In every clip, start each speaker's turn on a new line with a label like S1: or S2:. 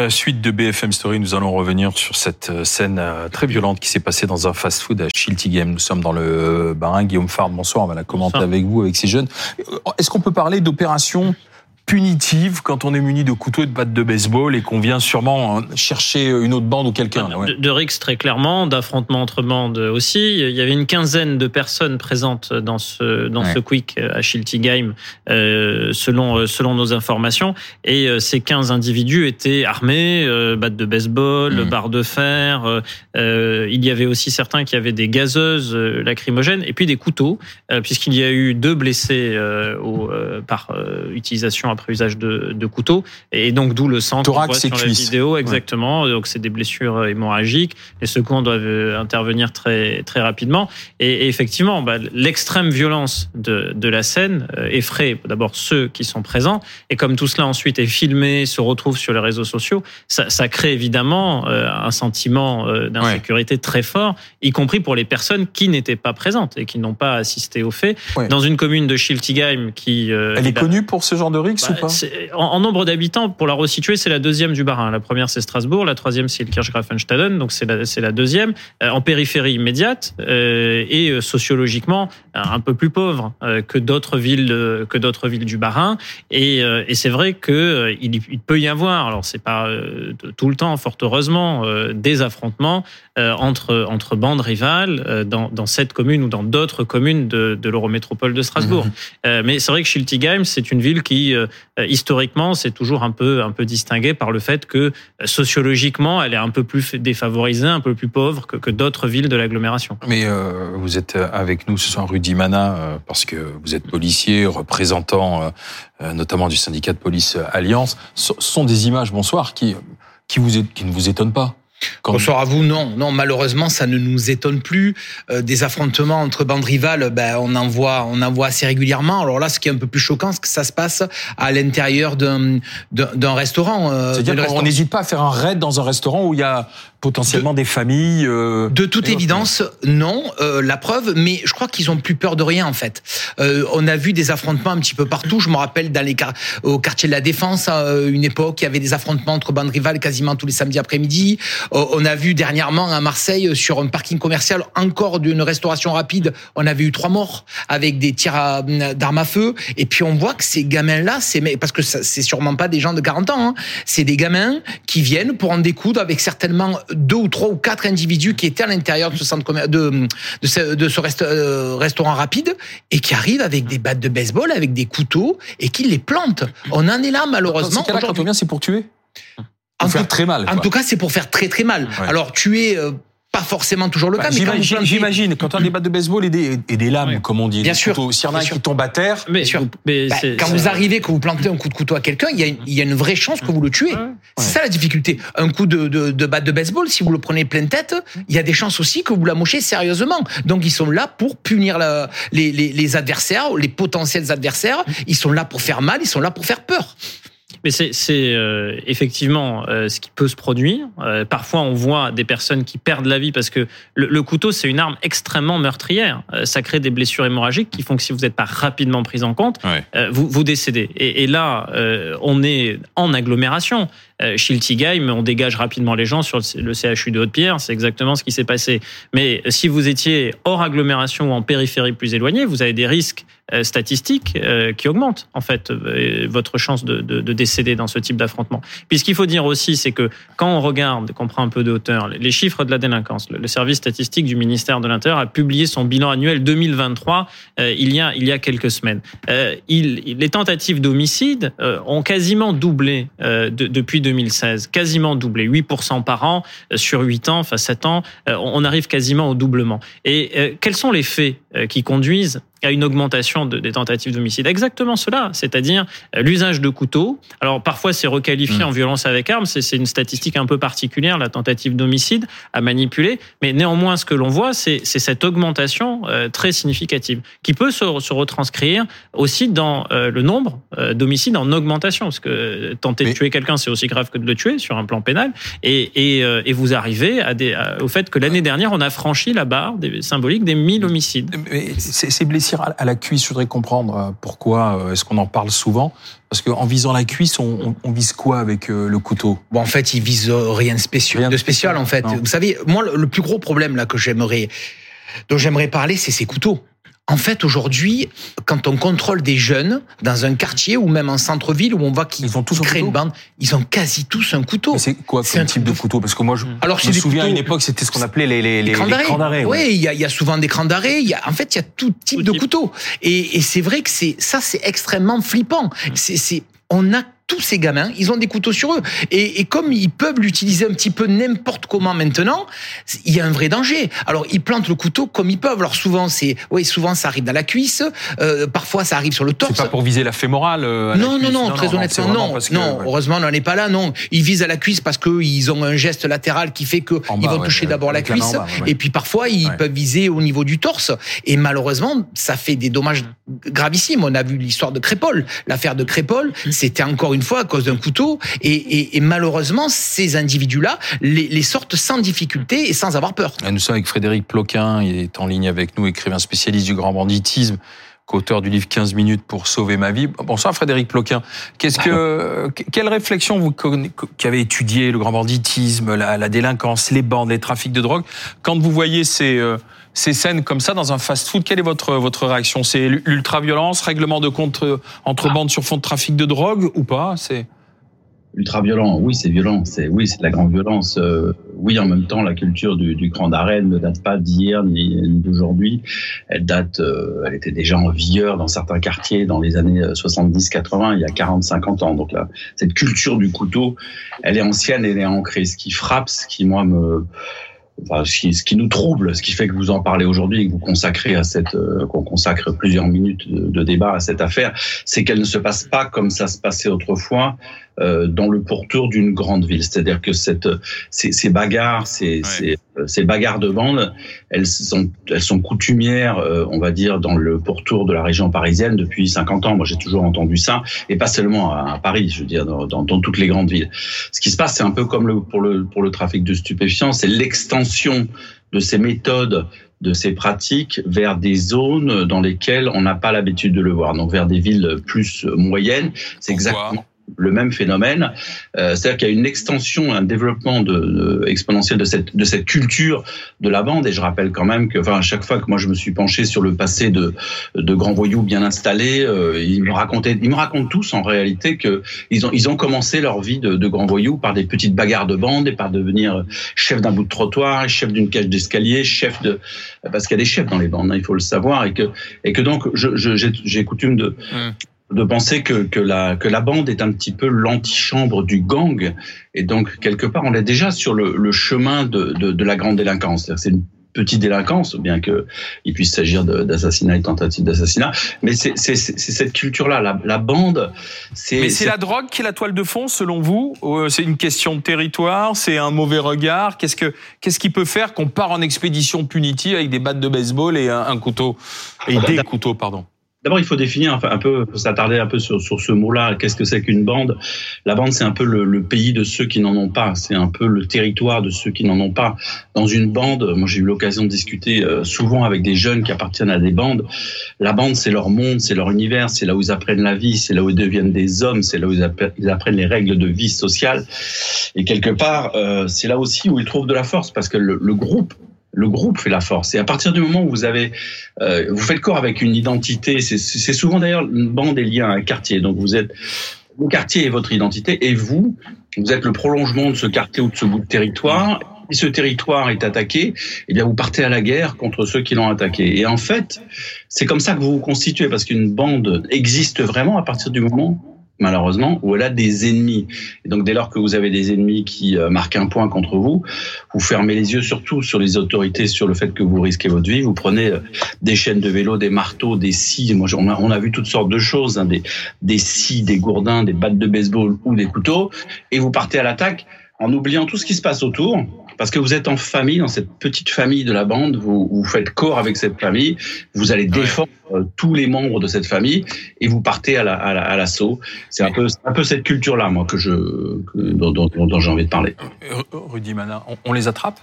S1: Euh, suite de BFM Story, nous allons revenir sur cette euh, scène euh, très violente qui s'est passée dans un fast-food à Schiltigheim. Nous sommes dans le barin. Guillaume Fard, bonsoir. On va la commenter avec vous, avec ces jeunes. Est-ce qu'on peut parler d'opération punitive quand on est muni de couteau et de batte de baseball et qu'on vient sûrement hein, chercher une autre bande ou quelqu'un.
S2: De, de Rix très clairement, d'affrontements entre bandes aussi. Il y avait une quinzaine de personnes présentes dans ce dans ce quick à Schiltigheim, euh, selon euh, selon nos informations. Et euh, ces 15 individus étaient armés, euh, batte de baseball, mmh. barre de fer. Euh, il y avait aussi certains qui avaient des gazeuses lacrymogènes et puis des couteaux, puisqu'il y a eu deux blessés au, par utilisation après usage de, de couteau. Et donc, d'où le sang
S1: Thorax
S2: sur la vidéo. Exactement. Donc, c'est des blessures hémorragiques. Les secours doivent euh, intervenir très, très rapidement. Et, effectivement, bah, l'extrême violence de, de la scène euh, effraie d'abord ceux qui sont présents. Et comme tout cela ensuite est filmé, se retrouve sur les réseaux sociaux, ça, ça crée évidemment euh, un sentiment d'insécurité très fort, y compris pour les personnes qui n'étaient pas présentes et qui n'ont pas assisté au fait. Dans une commune de Schiltigheim qui...
S1: Elle est connue pour ce genre de
S2: bah, en, nombre d'habitants, pour la resituer, c'est la deuxième du Bas-Rhin. La première, c'est Strasbourg. La troisième, c'est le Kirchgrafenstaden. Donc, c'est la, c'est la deuxième. Euh, en périphérie immédiate euh, et euh, sociologiquement un peu plus pauvre que d'autres villes, que d'autres villes du Bas-Rhin. Et, et c'est vrai que il, peut y avoir, alors c'est pas tout le temps, fort heureusement, des affrontements entre entre bandes rivales dans, dans cette commune ou dans d'autres communes de, de l'Eurométropole de Strasbourg. Mmh. mais c'est vrai que Schiltigheim, c'est une ville qui euh, historiquement, c'est toujours un peu un peu distingué par le fait que euh, sociologiquement, elle est un peu plus défavorisée, un peu plus pauvre que, d'autres villes de l'agglomération.
S1: Mais euh, vous êtes avec nous ce soir, Rudy Mana, euh, parce que vous êtes policier, représentant notamment du syndicat de police Alliance. Ce sont des images, bonsoir, qui qui vous qui ne vous étonnent pas.
S3: Bonsoir à vous. Non, non, malheureusement, ça ne nous étonne plus. Euh, des affrontements entre bandes rivales, ben, on en voit, on en voit assez régulièrement. Alors là, ce qui est un peu plus choquant, c'est que ça se passe à l'intérieur d'un d'un restaurant.
S1: Euh, C'est-à-dire qu'on n'hésite pas à faire un raid dans un restaurant où il y a potentiellement des familles.
S3: Euh, de toute évidence, non. Euh, la preuve, mais je crois qu'ils ont plus peur de rien en fait. Euh, on a vu des affrontements un petit peu partout. Je me rappelle dans les au quartier de la Défense, à une époque, il y avait des affrontements entre bandes rivales quasiment tous les samedis après-midi. Euh, on a vu dernièrement à Marseille sur un parking commercial encore d'une restauration rapide, on avait eu trois morts avec des tirs d'armes à feu. Et puis on voit que ces gamins-là, c'est parce que c'est sûrement pas des gens de 40 ans, hein, c'est des gamins qui viennent pour en découdre avec certainement deux ou trois ou quatre individus qui étaient à l'intérieur de ce centre de, de ce, de ce euh, restaurant rapide et qui arrivent avec des battes de baseball, avec des couteaux et qui les plantent. On en est là malheureusement.
S1: quand on vient, c'est pour tuer. Pour faire très mal.
S3: En tout cas, c'est pour faire très très mal. Alors tuer euh, pas forcément toujours le bah, cas.
S1: mais J'imagine, quand on a des battes de baseball et des, et des lames, comme on dit,
S3: bien sûr,
S1: s'il y en a qui tombe à terre,
S3: bien sûr. Mais bah, quand vous arrivez, que vous plantez un coup de couteau à quelqu'un, il y, a une, il y a une vraie chance que vous le tuez. C'est ça la difficulté. Un coup de, de, de, batte de baseball, si vous le prenez pleine tête, il y a des chances aussi que vous la mochez sérieusement. Donc ils sont là pour punir la, les, les, les adversaires, les potentiels adversaires. Ils sont là pour faire mal, ils sont là pour faire peur.
S2: Mais c'est euh, effectivement euh, ce qui peut se produire. Euh, parfois, on voit des personnes qui perdent la vie parce que le, le couteau, c'est une arme extrêmement meurtrière. Euh, ça crée des blessures hémorragiques qui font que si vous n'êtes pas rapidement pris en compte, euh, vous, vous décédez. Et, et là, on est en agglomération. Schiltigheim, on dégage rapidement les gens sur le CHU de Haute-Pierre. C'est exactement ce qui s'est passé. Mais si vous étiez hors agglomération ou en périphérie plus éloignée, vous avez des risques statistiques qui augmentent en fait votre chance de, de, de décéder dans ce type d'affrontement. Puis ce qu'il faut dire aussi, c'est que quand on regarde, qu'on prend un peu de hauteur, les chiffres de la délinquance, le service statistique du ministère de l'Intérieur a publié son bilan annuel 2023 euh, il y a il y a quelques semaines. Euh, les tentatives d'homicide euh, ont quasiment doublé de, depuis 2016, quasiment doublé, 8% par an sur 8 ans, enfin 7 ans, on arrive quasiment au doublement. Et quels sont les faits qui conduisent à une augmentation de, des tentatives d'homicide. Exactement cela, c'est-à-dire euh, l'usage de couteaux. Alors parfois c'est requalifié mmh. en violence avec arme, c'est une statistique un peu particulière, la tentative d'homicide à manipuler, mais néanmoins ce que l'on voit, c'est cette augmentation euh, très significative qui peut se, se retranscrire aussi dans euh, le nombre d'homicides en augmentation, parce que tenter de tuer quelqu'un c'est aussi grave que de le tuer sur un plan pénal, et, et, et vous arrivez à des, au fait que l'année dernière on a franchi la barre des, symbolique des 1000 homicides.
S1: Mais ces à la cuisse. Je voudrais comprendre pourquoi est-ce qu'on en parle souvent? Parce qu'en visant la cuisse, on, vise quoi avec le couteau?
S3: Bon, en fait, il vise rien de spécial. de spécial, en fait. Vous savez, moi, le plus gros problème là que j'aimerais, dont j'aimerais parler, c'est ces couteaux. En fait, aujourd'hui, quand on contrôle des jeunes dans un quartier ou même en centre-ville où on voit qu'ils ont tous créé une bande, ils ont quasi tous un couteau.
S1: C'est quoi un type de couteau Parce que moi, je, Alors, me souviens à une époque, c'était ce qu'on appelait les, les, les, crans d'arrêt.
S3: Oui, il y, a, y, a, souvent des crans d'arrêt. En fait, il y a tout type de couteau. Et, et c'est vrai que c'est ça, c'est extrêmement flippant. Mmh. C'est on a tous ces gamins, ils ont des couteaux sur eux. Et, et comme ils peuvent l'utiliser un petit peu n'importe comment maintenant, il y a un vrai danger. Alors ils plantent le couteau comme ils peuvent. Alors souvent c'est, oui, souvent ça arrive dans la cuisse. Euh, parfois ça arrive sur le torse.
S1: C'est pas pour viser la fémorale.
S3: Euh, non, non, non, très honnêtement, non, non. Heureusement, on n'en est pas là. Non, ils visent à la cuisse parce qu'ils ont un geste latéral qui fait que ils vont toucher d'abord la cuisse, et puis parfois ils peuvent viser au niveau du torse. Et malheureusement, ça fait des dommages gravissimes. On a vu l'histoire de Crépol, l'affaire de Crépol. Mmh. C'était encore une fois à cause d'un couteau. Et, malheureusement, ces individus-là les, sortent sans difficulté et sans avoir peur.
S1: Nous sommes avec Frédéric Ploquin, il est en ligne avec nous, écrivain spécialiste du grand banditisme auteur du livre 15 minutes pour sauver ma vie. Bonsoir Frédéric Ploquin. Qu'est-ce que, quelle réflexion vous qui avez étudié le grand banditisme, la, délinquance, les bandes, les trafics de drogue, quand vous voyez ces, euh, ces scènes comme ça dans un fast-food, quelle est votre, votre réaction? C'est l'ultra-violence, règlement de compte euh, entre ah. bandes sur fond de trafic de drogue ou pas? C'est
S4: ultra violent. Oui, c'est violent. C'est oui, c'est de la grande violence. Euh, oui, en même temps, la culture du, du grand arène ne date pas d'hier ni, d'aujourd'hui. Elle date, euh, elle était déjà en vigueur dans certains quartiers dans les années 70-80, il y a 40-50 ans. Donc là, cette culture du couteau, elle est ancienne, elle est ancrée. Ce qui frappe, ce qui moi me Enfin, ce, qui, nous trouble, ce qui fait que vous en parlez aujourd'hui et que vous consacrez à cette, euh, qu'on consacre plusieurs minutes de, débat à cette affaire, c'est qu'elle ne se passe pas comme ça se passait autrefois euh, dans le pourtour d'une grande ville. C'est-à-dire que cette, ces, ces bagarres, ces, ces, ces, bagarres de bande, elles sont, elles sont coutumières, euh, on va dire, dans le pourtour de la région parisienne depuis 50 ans. Moi, j'ai toujours entendu ça, et pas seulement à, Paris, je veux dire, dans, dans, dans, toutes les grandes villes. Ce qui se passe, c'est un peu comme le, pour, le, pour le trafic de stupéfiants, c'est l'extension de ces méthodes de ces pratiques vers des zones dans lesquelles on n'a pas l'habitude de le voir, donc vers des villes plus moyennes. C'est exactement le même phénomène. Euh, C'est-à-dire qu'il y a une extension, un développement de, de, exponentiel de cette, de cette culture de la bande. Et je rappelle quand même que, enfin, à chaque fois que moi je me suis penché sur le passé de, de grands voyous bien installés, euh, ils me racontaient, ils me racontent tous en réalité que ils ont, ils ont commencé leur vie de, de grands voyous par des petites bagarres de bande et par devenir chef d'un bout de trottoir, chef d'une cage d'escalier, chef de, parce qu'il y a des chefs dans les bandes, hein, il faut le savoir, et que, et que donc j'ai coutume de, mmh de penser que, que, la, que la bande est un petit peu l'antichambre du gang. Et donc, quelque part, on est déjà sur le, le chemin de, de, de, la grande délinquance. C'est une petite délinquance, bien qu'il puisse s'agir d'assassinat et tentative d'assassinat. Mais c'est cette culture-là, la, la, bande.
S1: Mais c'est la drogue qui est la toile de fond, selon vous euh, C'est une question de territoire C'est un mauvais regard? Qu'est-ce que qu'est-ce qui peut faire qu'on part en expédition punitive avec des battes de baseball et un, un couteau et des couteaux, pardon?
S4: D'abord, il faut définir un peu, s'attarder un peu sur, ce mot-là. Qu'est-ce que c'est qu'une bande? La bande, c'est un peu le, pays de ceux qui n'en ont pas. C'est un peu le territoire de ceux qui n'en ont pas. Dans une bande, moi j'ai eu l'occasion de discuter euh, souvent avec des jeunes qui appartiennent à des bandes. La bande, c'est leur monde, c'est leur univers, c'est là où ils apprennent la vie, c'est là où ils deviennent des hommes, c'est là où ils apprennent les règles de vie sociale. Et quelque part, euh, c'est là aussi où ils trouvent de la force parce que le groupe le groupe fait la force. Et à partir du moment où vous avez, euh, vous faites corps avec une identité, c'est souvent d'ailleurs une bande des liens à un quartier. Donc vous êtes, le quartier est votre identité et vous, vous êtes le prolongement de ce quartier ou de ce bout de territoire. Si ce territoire est attaqué, eh bien vous partez à la guerre contre ceux qui l'ont attaqué. Et en fait, c'est comme ça que vous vous constituez parce qu'une bande existe vraiment à partir du moment malheureusement, où elle a des ennemis. Et donc dès lors que vous avez des ennemis qui euh, marquent un point contre vous, vous fermez les yeux surtout sur les autorités, sur le fait que vous risquez votre vie. Vous prenez euh, des chaînes de vélo, des marteaux, des scies. Moi, on a, on a vu toutes sortes de choses, hein, des, des scies, des gourdins, des battes de baseball ou des couteaux, et vous partez à l'attaque en oubliant tout ce qui se passe autour, parce que vous êtes en famille, dans cette petite famille de la bande, vous, vous faites corps avec cette famille, vous allez défendre euh, tous les membres de cette famille et vous partez à l'assaut. La, à l'assaut. C'est un peu, un peu cette culture-là, moi, que je, dont, dont, j'ai envie de parler.
S1: Euh, Rudy Mana, on, les attrape?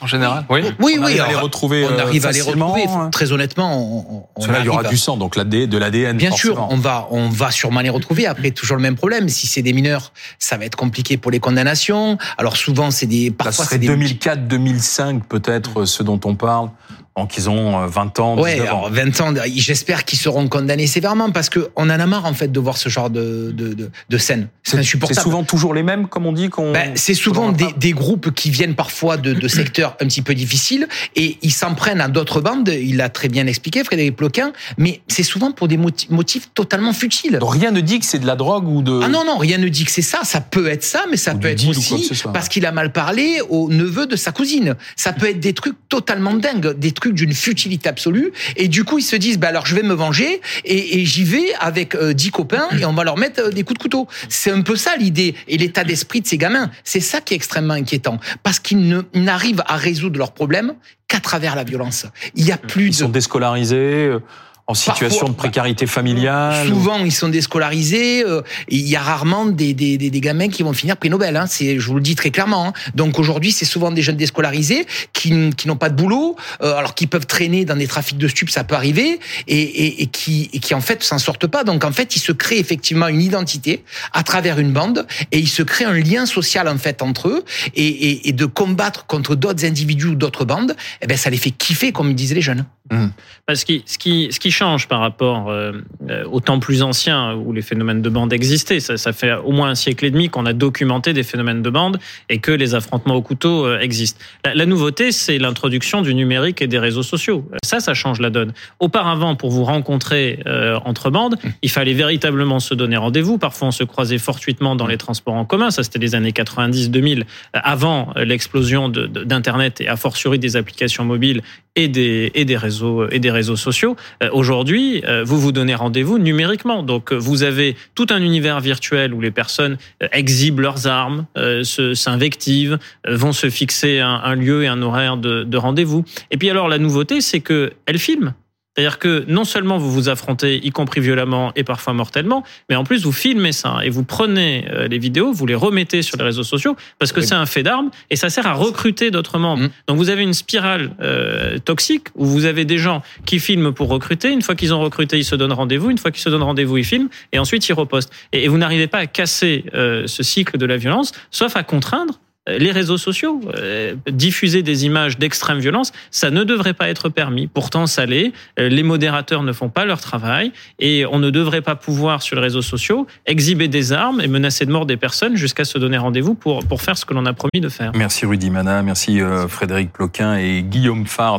S1: En général
S3: Oui, oui.
S1: On arrive à les retrouver.
S3: On arrive à les retrouver.
S1: hein.
S3: Très honnêtement, on,
S1: on là, il y aura du sang, donc de l'ADN.
S3: Bien sûr, on va, on va sûrement les retrouver. Après, toujours le même problème. Si c'est des mineurs, ça va être compliqué pour les condamnations. Alors souvent, c'est des.
S1: Parfois, c'est 2004, 2005 peut-être ce dont on parle. Donc ils ont 20 ans, 19
S3: ouais, alors 20 ans. J'espère qu'ils seront condamnés sévèrement parce que on en a marre en fait de voir ce genre de de, de, de scène.
S1: C'est insupportable. C'est souvent toujours les mêmes, comme on dit. qu'on.
S3: Ben, c'est souvent des, des, groupes qui viennent parfois de, de secteurs un petit peu difficiles et ils s'en prennent à d'autres bandes. Il l'a très bien expliqué, Frédéric Ploquin. Mais c'est souvent pour des motifs totalement futiles.
S1: Donc rien ne dit que c'est de la drogue ou de.
S3: Ah non non, rien ne dit que c'est ça. Ça peut être ça, mais ça peut être aussi parce qu'il a mal parlé au neveu de sa cousine. Ça peut être des trucs totalement dingues, des trucs d'une futilité absolue. Et du coup, ils se disent, bah alors je vais me venger et, et j'y vais avec euh, dix copains et on va leur mettre euh, des coups de couteau. C'est un peu ça l'idée et l'état d'esprit de ces gamins. C'est ça qui est extrêmement inquiétant parce qu'ils n'arrivent à résoudre leurs problèmes qu'à travers la violence. Il y a plus
S1: ils
S3: de...
S1: sont déscolarisés en situation de précarité familiale
S3: Souvent, ils sont déscolarisés. Euh, il y a rarement des, des, des, des, gamins qui vont finir prix Nobel. Hein, c'est, je vous le dis très clairement. Hein. Donc aujourd'hui, c'est souvent des jeunes déscolarisés qui, qui n'ont pas de boulot, euh, alors qui peuvent traîner dans des trafics de stupes, ça peut arriver, et, et, et qui, et qui en fait s'en sortent pas. Donc en fait, ils se créent effectivement une identité à travers une bande, et ils se créent un lien social en fait entre eux, et, et, et de combattre contre d'autres individus ou d'autres bandes, eh ben ça les fait kiffer, comme disaient les jeunes.
S2: Mmh. Ce qui, ce qui, ce qui change par rapport euh, au temps plus ancien où les phénomènes de bande existaient. Ça, ça, fait au moins un siècle et demi qu'on a documenté des phénomènes de bande et que les affrontements au couteau euh, existent. La, la nouveauté, c'est l'introduction du numérique et des réseaux sociaux. Ça, ça change la donne. Auparavant, pour vous rencontrer euh, entre bandes, il fallait véritablement se donner rendez-vous. Parfois, on se croisait fortuitement dans les transports en commun. Ça, c'était les années 90-2000, avant l'explosion d'Internet et a fortiori des applications mobiles et des, et des réseaux et des réseaux sociaux. Euh, Aujourd'hui, euh, vous vous donnez rendez-vous numériquement. Donc, euh, vous avez tout un univers virtuel où les personnes euh, exhibent leurs armes, s'invectivent, vont se fixer un, un, lieu et un horaire de, de rendez-vous. Et puis alors, la nouveauté, c'est que elles filment. C'est-à-dire que non seulement vous vous affrontez, y compris violemment et parfois mortellement, mais en plus vous filmez ça et vous prenez les vidéos, vous les remettez sur les réseaux sociaux parce que oui. c'est un fait d'armes et ça sert à recruter d'autres membres. Mmh. Donc vous avez une spirale euh, toxique où vous avez des gens qui filment pour recruter. Une fois qu'ils ont recruté, ils se donnent rendez-vous. Une fois qu'ils se donnent rendez-vous, ils filment et ensuite ils repostent. Et, et vous n'arrivez pas à casser euh, ce cycle de la violence, sauf à contraindre les réseaux sociaux, euh, diffuser des images d'extrême violence, ça ne devrait pas être permis. Pourtant, ça l'est. Euh, les modérateurs ne font pas leur travail et on ne devrait pas pouvoir, sur les réseaux sociaux, exhiber des armes et menacer de mort des personnes jusqu'à se donner rendez-vous pour, pour faire ce que l'on a promis de faire.
S1: Merci Rudy Mana, merci euh, Frédéric Ploquin et Guillaume Fard.